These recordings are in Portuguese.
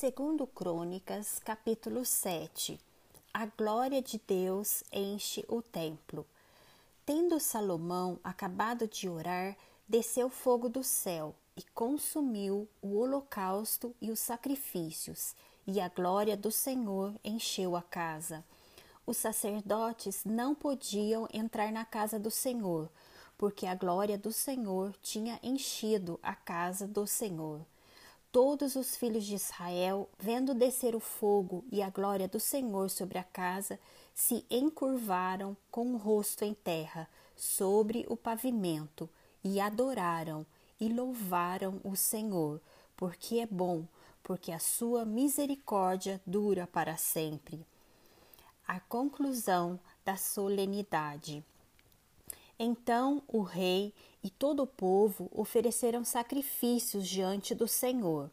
Segundo Crônicas, capítulo 7. A glória de Deus enche o templo. Tendo Salomão acabado de orar, desceu fogo do céu e consumiu o holocausto e os sacrifícios, e a glória do Senhor encheu a casa. Os sacerdotes não podiam entrar na casa do Senhor, porque a glória do Senhor tinha enchido a casa do Senhor. Todos os filhos de Israel, vendo descer o fogo e a glória do Senhor sobre a casa, se encurvaram com o rosto em terra, sobre o pavimento, e adoraram e louvaram o Senhor, porque é bom, porque a sua misericórdia dura para sempre. A conclusão da solenidade. Então o rei e todo o povo ofereceram sacrifícios diante do Senhor.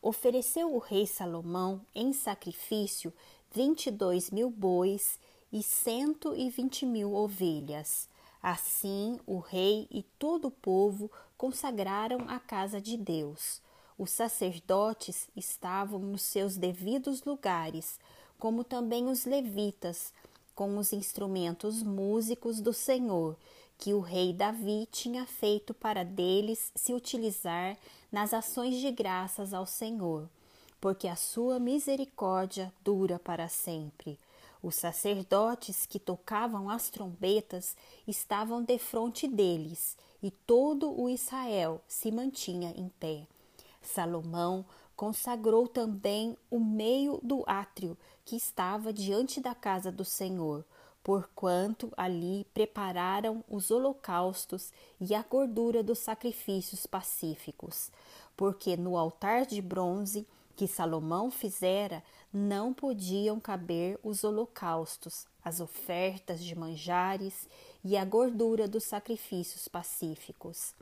Ofereceu o rei Salomão em sacrifício vinte e dois mil bois e cento e vinte mil ovelhas. Assim o rei e todo o povo consagraram a casa de Deus. Os sacerdotes estavam nos seus devidos lugares, como também os levitas, com os instrumentos músicos do Senhor, que o rei Davi tinha feito para deles se utilizar nas ações de graças ao Senhor, porque a sua misericórdia dura para sempre. Os sacerdotes que tocavam as trombetas estavam defronte deles, e todo o Israel se mantinha em pé. Salomão consagrou também o meio do átrio que estava diante da casa do Senhor, porquanto ali prepararam os holocaustos e a gordura dos sacrifícios pacíficos, porque no altar de bronze que Salomão fizera não podiam caber os holocaustos, as ofertas de manjares e a gordura dos sacrifícios pacíficos.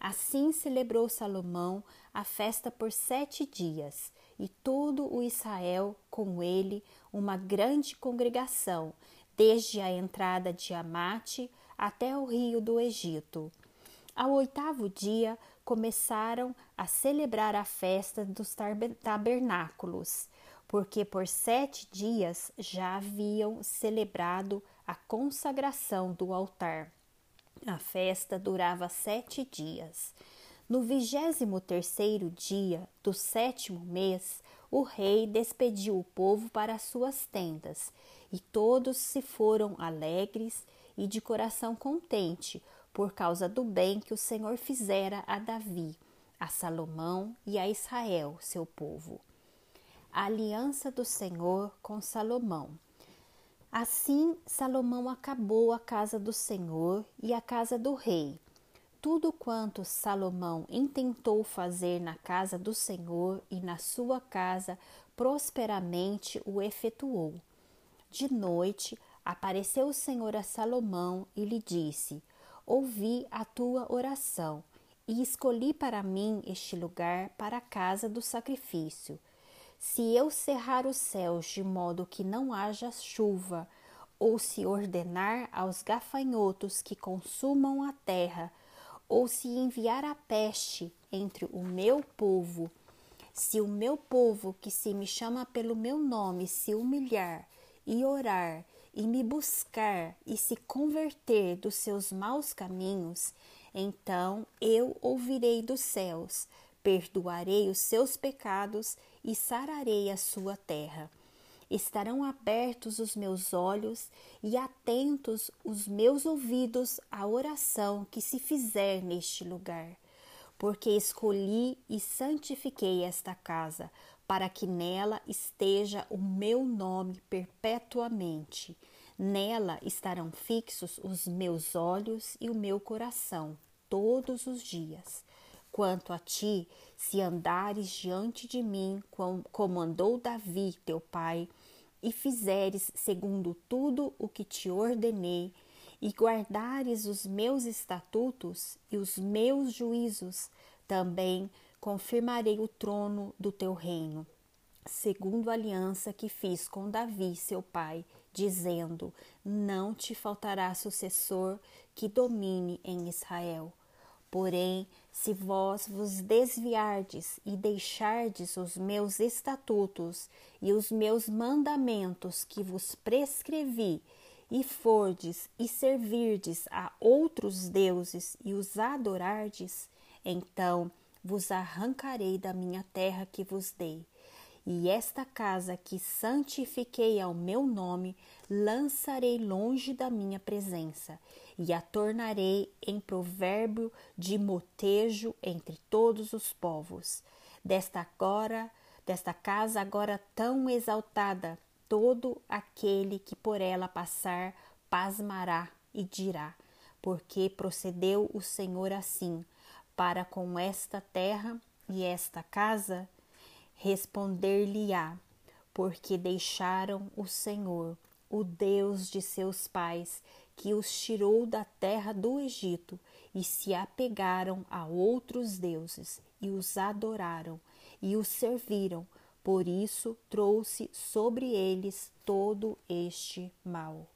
Assim celebrou Salomão a festa por sete dias, e todo o Israel com ele, uma grande congregação, desde a entrada de Amate até o rio do Egito. Ao oitavo dia, começaram a celebrar a festa dos tabernáculos, porque por sete dias já haviam celebrado a consagração do altar. A festa durava sete dias. No vigésimo terceiro dia do sétimo mês, o rei despediu o povo para suas tendas e todos se foram alegres e de coração contente por causa do bem que o Senhor fizera a Davi, a Salomão e a Israel, seu povo. A aliança do Senhor com Salomão. Assim, Salomão acabou a casa do Senhor e a casa do rei. Tudo quanto Salomão intentou fazer na casa do Senhor e na sua casa, prosperamente o efetuou. De noite apareceu o Senhor a Salomão e lhe disse: Ouvi a tua oração e escolhi para mim este lugar para a casa do sacrifício. Se eu cerrar os céus de modo que não haja chuva, ou se ordenar aos gafanhotos que consumam a terra, ou se enviar a peste entre o meu povo, se o meu povo que se me chama pelo meu nome se humilhar e orar e me buscar e se converter dos seus maus caminhos, então eu ouvirei dos céus, perdoarei os seus pecados e sararei a sua terra. Estarão abertos os meus olhos e atentos os meus ouvidos à oração que se fizer neste lugar, porque escolhi e santifiquei esta casa para que nela esteja o meu nome perpetuamente. Nela estarão fixos os meus olhos e o meu coração todos os dias. Quanto a ti, se andares diante de mim, como andou Davi, teu pai, e fizeres segundo tudo o que te ordenei, e guardares os meus estatutos e os meus juízos, também confirmarei o trono do teu reino, segundo a aliança que fiz com Davi, seu pai, dizendo: Não te faltará sucessor que domine em Israel. Porém, se vós vos desviardes e deixardes os meus estatutos e os meus mandamentos que vos prescrevi, e fordes e servirdes a outros deuses e os adorardes, então vos arrancarei da minha terra que vos dei. E esta casa que santifiquei ao meu nome, lançarei longe da minha presença, e a tornarei em provérbio de motejo entre todos os povos. Desta agora, desta casa agora tão exaltada, todo aquele que por ela passar pasmará e dirá: porque procedeu o Senhor assim para com esta terra e esta casa? Responder-lhe-á: porque deixaram o Senhor, o Deus de seus pais, que os tirou da terra do Egito, e se apegaram a outros deuses, e os adoraram, e os serviram por isso trouxe sobre eles todo este mal.